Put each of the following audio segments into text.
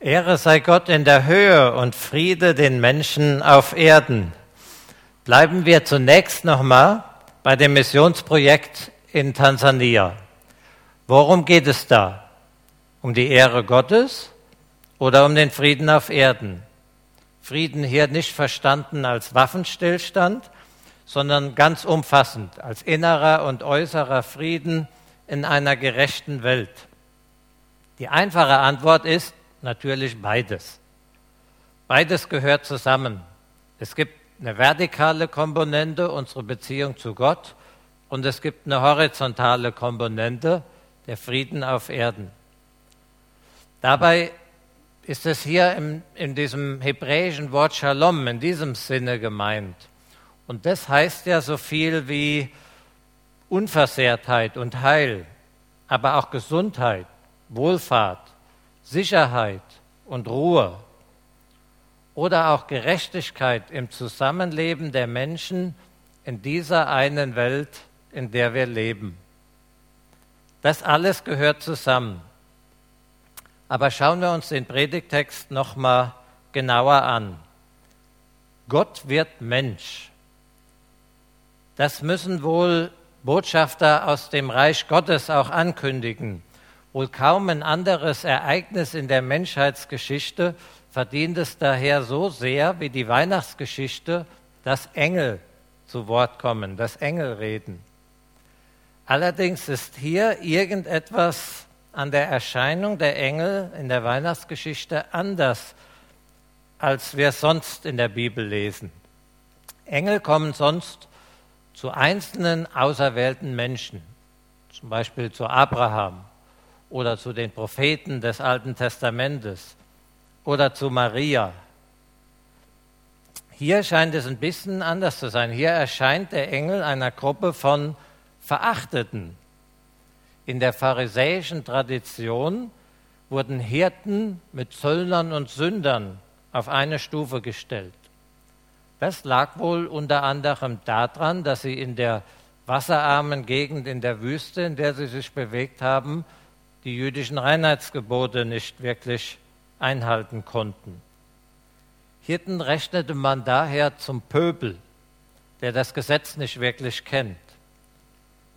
Ehre sei Gott in der Höhe und Friede den Menschen auf Erden. Bleiben wir zunächst nochmal bei dem Missionsprojekt in Tansania. Worum geht es da? Um die Ehre Gottes oder um den Frieden auf Erden? Frieden hier nicht verstanden als Waffenstillstand, sondern ganz umfassend als innerer und äußerer Frieden in einer gerechten Welt. Die einfache Antwort ist natürlich beides. Beides gehört zusammen. Es gibt eine vertikale Komponente, unsere Beziehung zu Gott, und es gibt eine horizontale Komponente, der Frieden auf Erden. Dabei ist es hier im, in diesem hebräischen Wort Shalom in diesem Sinne gemeint. Und das heißt ja so viel wie Unversehrtheit und Heil, aber auch Gesundheit, Wohlfahrt, Sicherheit und Ruhe oder auch Gerechtigkeit im Zusammenleben der Menschen in dieser einen Welt, in der wir leben. Das alles gehört zusammen. Aber schauen wir uns den Predigtext noch mal genauer an. Gott wird Mensch. Das müssen wohl Botschafter aus dem Reich Gottes auch ankündigen. Wohl kaum ein anderes Ereignis in der Menschheitsgeschichte verdient es daher so sehr wie die Weihnachtsgeschichte, dass Engel zu Wort kommen, dass Engel reden. Allerdings ist hier irgendetwas an der Erscheinung der Engel in der Weihnachtsgeschichte anders, als wir sonst in der Bibel lesen. Engel kommen sonst zu einzelnen auserwählten Menschen, zum Beispiel zu Abraham oder zu den Propheten des Alten Testamentes oder zu Maria. Hier scheint es ein bisschen anders zu sein. Hier erscheint der Engel einer Gruppe von Verachteten, in der pharisäischen Tradition wurden Hirten mit Zöllnern und Sündern auf eine Stufe gestellt. Das lag wohl unter anderem daran, dass sie in der wasserarmen Gegend in der Wüste, in der sie sich bewegt haben, die jüdischen Reinheitsgebote nicht wirklich einhalten konnten. Hirten rechnete man daher zum Pöbel, der das Gesetz nicht wirklich kennt.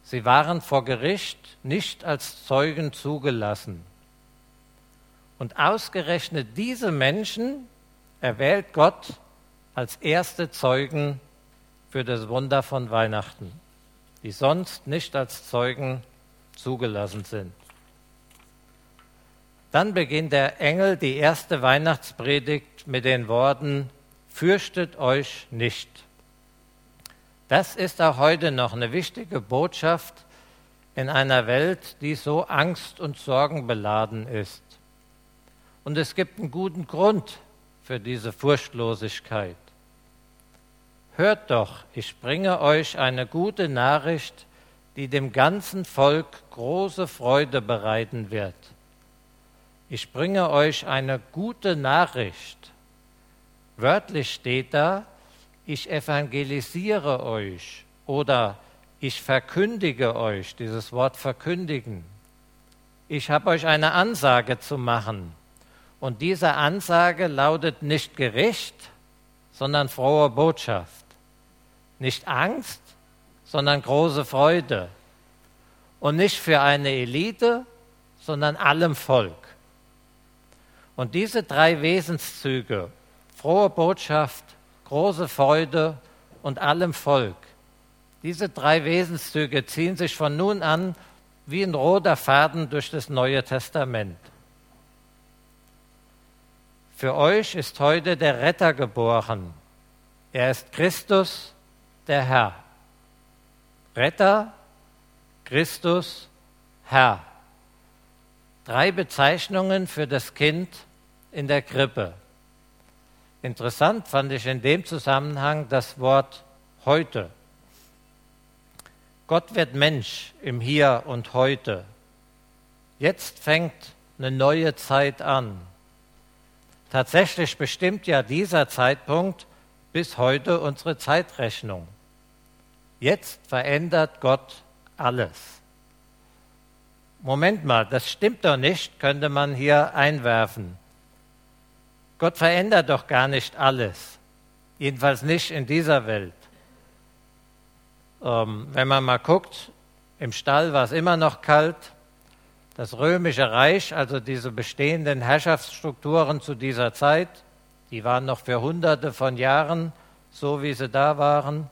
Sie waren vor Gericht nicht als Zeugen zugelassen. Und ausgerechnet diese Menschen erwählt Gott als erste Zeugen für das Wunder von Weihnachten, die sonst nicht als Zeugen zugelassen sind. Dann beginnt der Engel die erste Weihnachtspredigt mit den Worten, Fürchtet euch nicht. Das ist auch heute noch eine wichtige Botschaft in einer Welt, die so angst- und sorgenbeladen ist. Und es gibt einen guten Grund für diese Furchtlosigkeit. Hört doch, ich bringe euch eine gute Nachricht, die dem ganzen Volk große Freude bereiten wird. Ich bringe euch eine gute Nachricht. Wörtlich steht da, ich evangelisiere euch oder ich verkündige euch, dieses Wort verkündigen. Ich habe euch eine Ansage zu machen. Und diese Ansage lautet nicht Gericht, sondern frohe Botschaft. Nicht Angst, sondern große Freude. Und nicht für eine Elite, sondern allem Volk. Und diese drei Wesenszüge, frohe Botschaft, große Freude und allem Volk. Diese drei Wesenszüge ziehen sich von nun an wie ein roter Faden durch das Neue Testament. Für euch ist heute der Retter geboren. Er ist Christus, der Herr. Retter, Christus, Herr. Drei Bezeichnungen für das Kind in der Krippe. Interessant fand ich in dem Zusammenhang das Wort heute. Gott wird Mensch im Hier und heute. Jetzt fängt eine neue Zeit an. Tatsächlich bestimmt ja dieser Zeitpunkt bis heute unsere Zeitrechnung. Jetzt verändert Gott alles. Moment mal, das stimmt doch nicht, könnte man hier einwerfen. Gott verändert doch gar nicht alles, jedenfalls nicht in dieser Welt. Ähm, wenn man mal guckt, im Stall war es immer noch kalt. Das römische Reich, also diese bestehenden Herrschaftsstrukturen zu dieser Zeit, die waren noch für hunderte von Jahren so, wie sie da waren.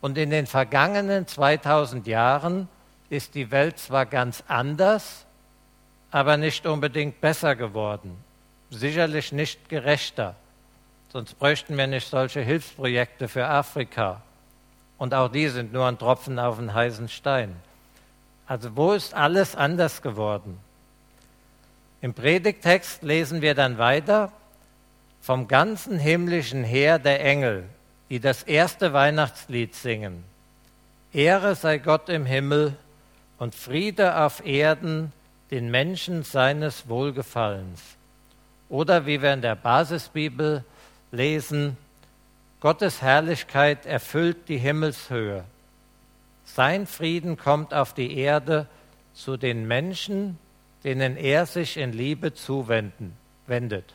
Und in den vergangenen 2000 Jahren ist die Welt zwar ganz anders, aber nicht unbedingt besser geworden. Sicherlich nicht gerechter. Sonst bräuchten wir nicht solche Hilfsprojekte für Afrika. Und auch die sind nur ein Tropfen auf einen heißen Stein. Also wo ist alles anders geworden? Im Predigtext lesen wir dann weiter vom ganzen himmlischen Heer der Engel, die das erste Weihnachtslied singen. Ehre sei Gott im Himmel und Friede auf Erden den Menschen seines Wohlgefallens. Oder wie wir in der Basisbibel lesen, Gottes Herrlichkeit erfüllt die Himmelshöhe. Sein Frieden kommt auf die Erde zu den Menschen, denen er sich in Liebe zuwendet.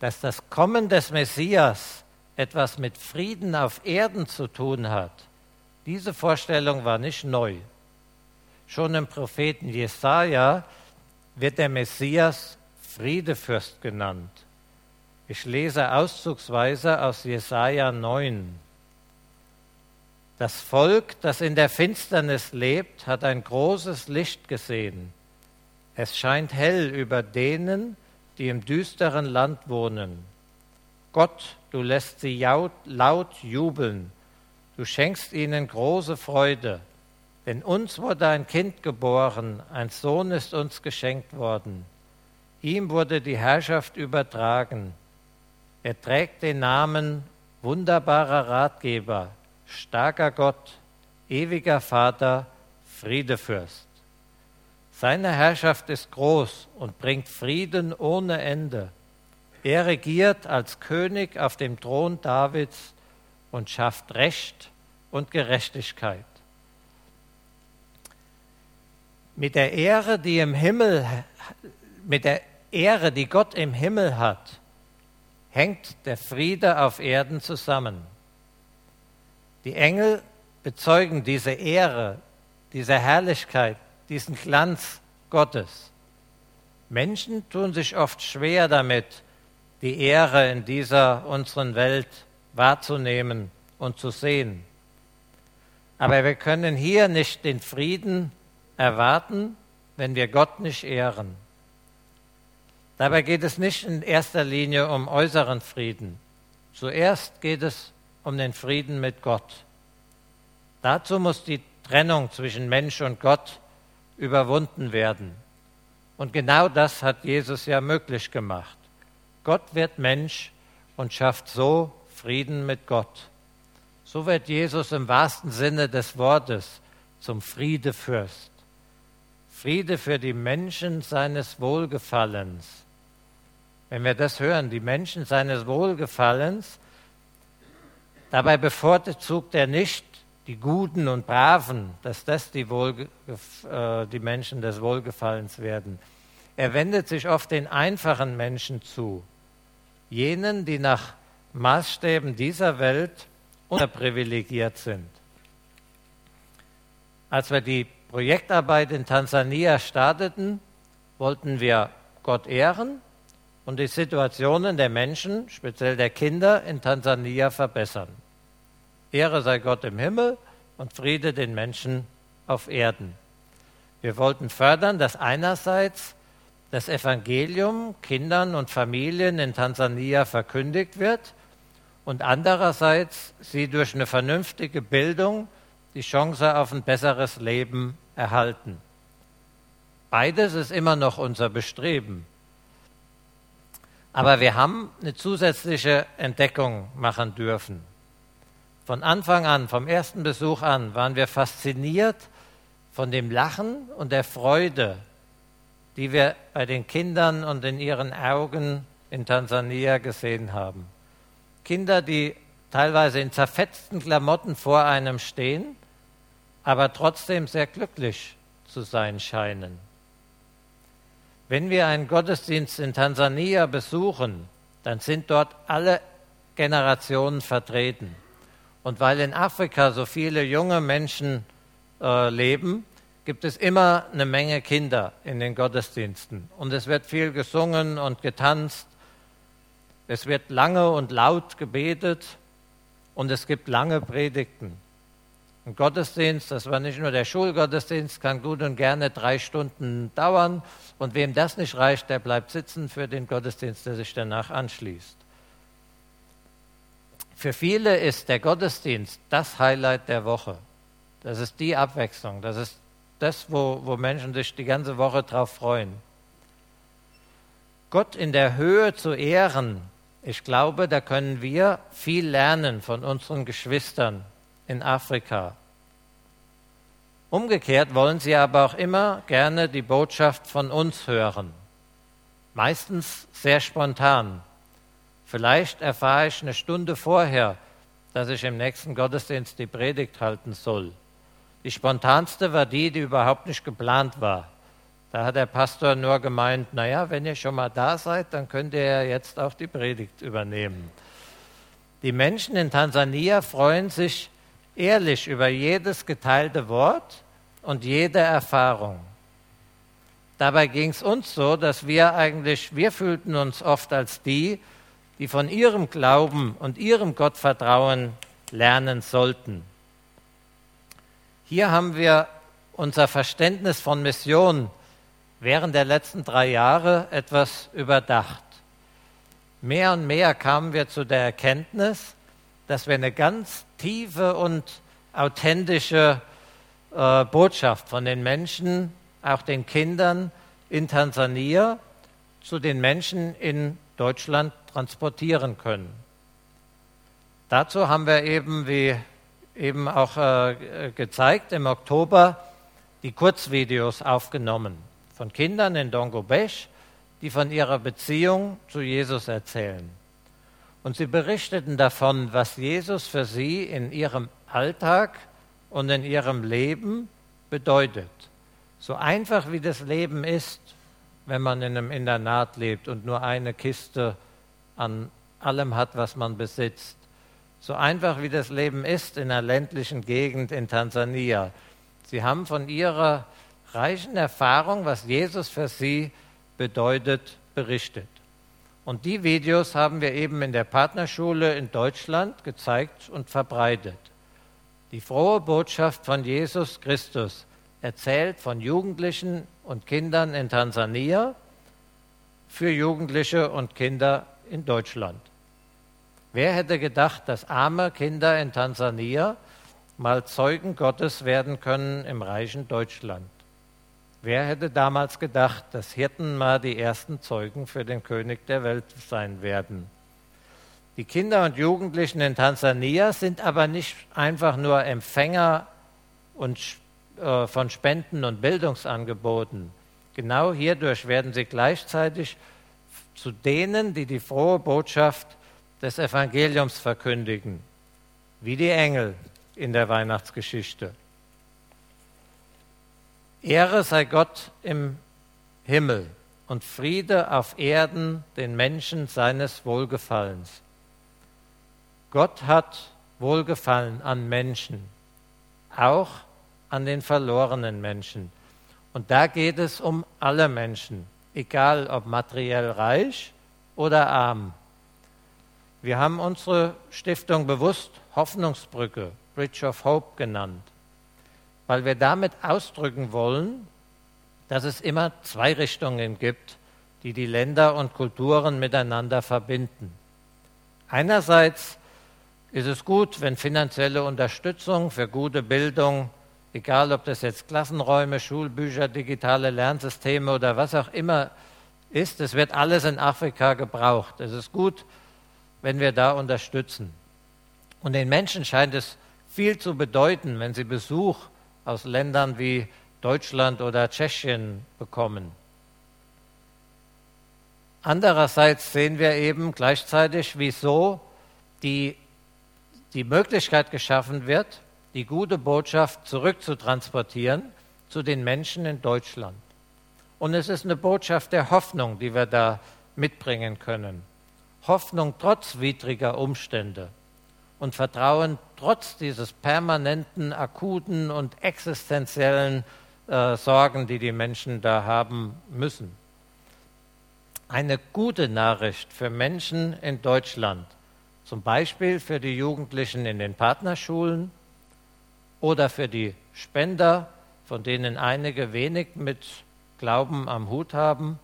Dass das Kommen des Messias etwas mit Frieden auf Erden zu tun hat, diese Vorstellung war nicht neu. Schon im Propheten Jesaja wird der Messias Friedefürst genannt. Ich lese auszugsweise aus Jesaja 9. Das Volk, das in der Finsternis lebt, hat ein großes Licht gesehen. Es scheint hell über denen, die im düsteren Land wohnen. Gott, du lässt sie laut jubeln, du schenkst ihnen große Freude, denn uns wurde ein Kind geboren, ein Sohn ist uns geschenkt worden. Ihm wurde die Herrschaft übertragen. Er trägt den Namen wunderbarer Ratgeber, starker Gott, ewiger Vater, Friedefürst. Seine Herrschaft ist groß und bringt Frieden ohne Ende. Er regiert als König auf dem Thron Davids und schafft Recht und Gerechtigkeit. Mit der Ehre, die im Himmel, mit der Ehre, die Gott im Himmel hat, hängt der Friede auf Erden zusammen. Die Engel bezeugen diese Ehre, diese Herrlichkeit, diesen Glanz Gottes. Menschen tun sich oft schwer damit, die Ehre in dieser unseren Welt wahrzunehmen und zu sehen. Aber wir können hier nicht den Frieden erwarten, wenn wir Gott nicht ehren. Dabei geht es nicht in erster Linie um äußeren Frieden. Zuerst geht es um den Frieden mit Gott. Dazu muss die Trennung zwischen Mensch und Gott überwunden werden. Und genau das hat Jesus ja möglich gemacht. Gott wird Mensch und schafft so Frieden mit Gott. So wird Jesus im wahrsten Sinne des Wortes zum Friedefürst. Friede für die Menschen seines Wohlgefallens. Wenn wir das hören, die Menschen seines Wohlgefallens, dabei bevorzugt er nicht die Guten und Braven, dass das die, äh, die Menschen des Wohlgefallens werden. Er wendet sich oft den einfachen Menschen zu, jenen, die nach Maßstäben dieser Welt unterprivilegiert sind. Als wir die Projektarbeit in Tansania starteten, wollten wir Gott ehren und die Situationen der Menschen, speziell der Kinder in Tansania verbessern. Ehre sei Gott im Himmel und Friede den Menschen auf Erden. Wir wollten fördern, dass einerseits das Evangelium Kindern und Familien in Tansania verkündigt wird und andererseits sie durch eine vernünftige Bildung die Chance auf ein besseres Leben erhalten. Beides ist immer noch unser Bestreben. Aber wir haben eine zusätzliche Entdeckung machen dürfen. Von Anfang an, vom ersten Besuch an, waren wir fasziniert von dem Lachen und der Freude, die wir bei den Kindern und in ihren Augen in Tansania gesehen haben. Kinder, die teilweise in zerfetzten Klamotten vor einem stehen, aber trotzdem sehr glücklich zu sein scheinen. Wenn wir einen Gottesdienst in Tansania besuchen, dann sind dort alle Generationen vertreten. Und weil in Afrika so viele junge Menschen äh, leben, gibt es immer eine Menge Kinder in den Gottesdiensten. Und es wird viel gesungen und getanzt. Es wird lange und laut gebetet und es gibt lange Predigten. Ein Gottesdienst, das war nicht nur der Schulgottesdienst, kann gut und gerne drei Stunden dauern. Und wem das nicht reicht, der bleibt sitzen für den Gottesdienst, der sich danach anschließt. Für viele ist der Gottesdienst das Highlight der Woche. Das ist die Abwechslung. Das ist das, wo, wo Menschen sich die ganze Woche drauf freuen. Gott in der Höhe zu ehren, ich glaube, da können wir viel lernen von unseren Geschwistern in Afrika. Umgekehrt wollen sie aber auch immer gerne die Botschaft von uns hören. Meistens sehr spontan. Vielleicht erfahre ich eine Stunde vorher, dass ich im nächsten Gottesdienst die Predigt halten soll. Die spontanste war die, die überhaupt nicht geplant war. Da hat der Pastor nur gemeint, naja, wenn ihr schon mal da seid, dann könnt ihr ja jetzt auch die Predigt übernehmen. Die Menschen in Tansania freuen sich ehrlich über jedes geteilte Wort und jede Erfahrung. Dabei ging es uns so, dass wir eigentlich, wir fühlten uns oft als die, die von ihrem Glauben und ihrem Gottvertrauen lernen sollten. Hier haben wir unser Verständnis von Mission während der letzten drei Jahre etwas überdacht. Mehr und mehr kamen wir zu der Erkenntnis, dass wir eine ganz tiefe und authentische äh, Botschaft von den Menschen, auch den Kindern in Tansania, zu den Menschen in Deutschland transportieren können. Dazu haben wir eben, wie eben auch äh, gezeigt, im Oktober die Kurzvideos aufgenommen von Kindern in Dongobesh, die von ihrer Beziehung zu Jesus erzählen. Und sie berichteten davon, was Jesus für sie in ihrem Alltag und in ihrem Leben bedeutet. So einfach wie das Leben ist, wenn man in einem Internat lebt und nur eine Kiste an allem hat, was man besitzt. So einfach wie das Leben ist in einer ländlichen Gegend in Tansania. Sie haben von ihrer reichen Erfahrung, was Jesus für sie bedeutet, berichtet. Und die Videos haben wir eben in der Partnerschule in Deutschland gezeigt und verbreitet. Die frohe Botschaft von Jesus Christus erzählt von Jugendlichen und Kindern in Tansania für Jugendliche und Kinder in Deutschland. Wer hätte gedacht, dass arme Kinder in Tansania mal Zeugen Gottes werden können im reichen Deutschland? Wer hätte damals gedacht, dass Hirten mal die ersten Zeugen für den König der Welt sein werden? Die Kinder und Jugendlichen in Tansania sind aber nicht einfach nur Empfänger und, äh, von Spenden und Bildungsangeboten. Genau hierdurch werden sie gleichzeitig zu denen, die die frohe Botschaft des Evangeliums verkündigen, wie die Engel in der Weihnachtsgeschichte. Ehre sei Gott im Himmel und Friede auf Erden den Menschen seines Wohlgefallens. Gott hat Wohlgefallen an Menschen, auch an den verlorenen Menschen. Und da geht es um alle Menschen, egal ob materiell reich oder arm. Wir haben unsere Stiftung bewusst Hoffnungsbrücke, Bridge of Hope genannt weil wir damit ausdrücken wollen, dass es immer zwei Richtungen gibt, die die Länder und Kulturen miteinander verbinden. Einerseits ist es gut, wenn finanzielle Unterstützung für gute Bildung, egal ob das jetzt Klassenräume, Schulbücher, digitale Lernsysteme oder was auch immer ist, es wird alles in Afrika gebraucht. Es ist gut, wenn wir da unterstützen. Und den Menschen scheint es viel zu bedeuten, wenn sie Besuch aus Ländern wie Deutschland oder Tschechien bekommen. Andererseits sehen wir eben gleichzeitig, wieso die, die Möglichkeit geschaffen wird, die gute Botschaft zurückzutransportieren zu den Menschen in Deutschland. Und es ist eine Botschaft der Hoffnung, die wir da mitbringen können. Hoffnung trotz widriger Umstände und Vertrauen trotz dieses permanenten, akuten und existenziellen äh, Sorgen, die die Menschen da haben müssen. Eine gute Nachricht für Menschen in Deutschland, zum Beispiel für die Jugendlichen in den Partnerschulen oder für die Spender, von denen einige wenig mit Glauben am Hut haben,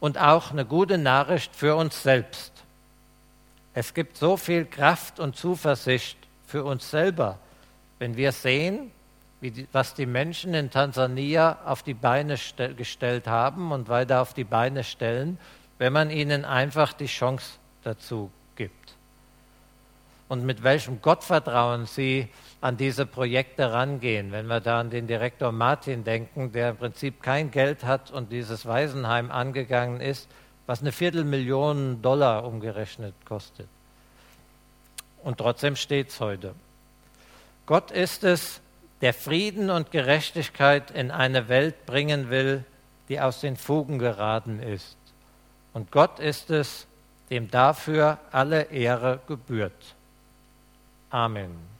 und auch eine gute Nachricht für uns selbst. Es gibt so viel Kraft und Zuversicht für uns selber, wenn wir sehen, die, was die Menschen in Tansania auf die Beine gestellt haben und weiter auf die Beine stellen, wenn man ihnen einfach die Chance dazu gibt. Und mit welchem Gottvertrauen sie an diese Projekte rangehen. Wenn wir da an den Direktor Martin denken, der im Prinzip kein Geld hat und dieses Waisenheim angegangen ist, was eine Viertelmillion Dollar umgerechnet kostet. Und trotzdem steht es heute. Gott ist es, der Frieden und Gerechtigkeit in eine Welt bringen will, die aus den Fugen geraten ist. Und Gott ist es, dem dafür alle Ehre gebührt. Amen.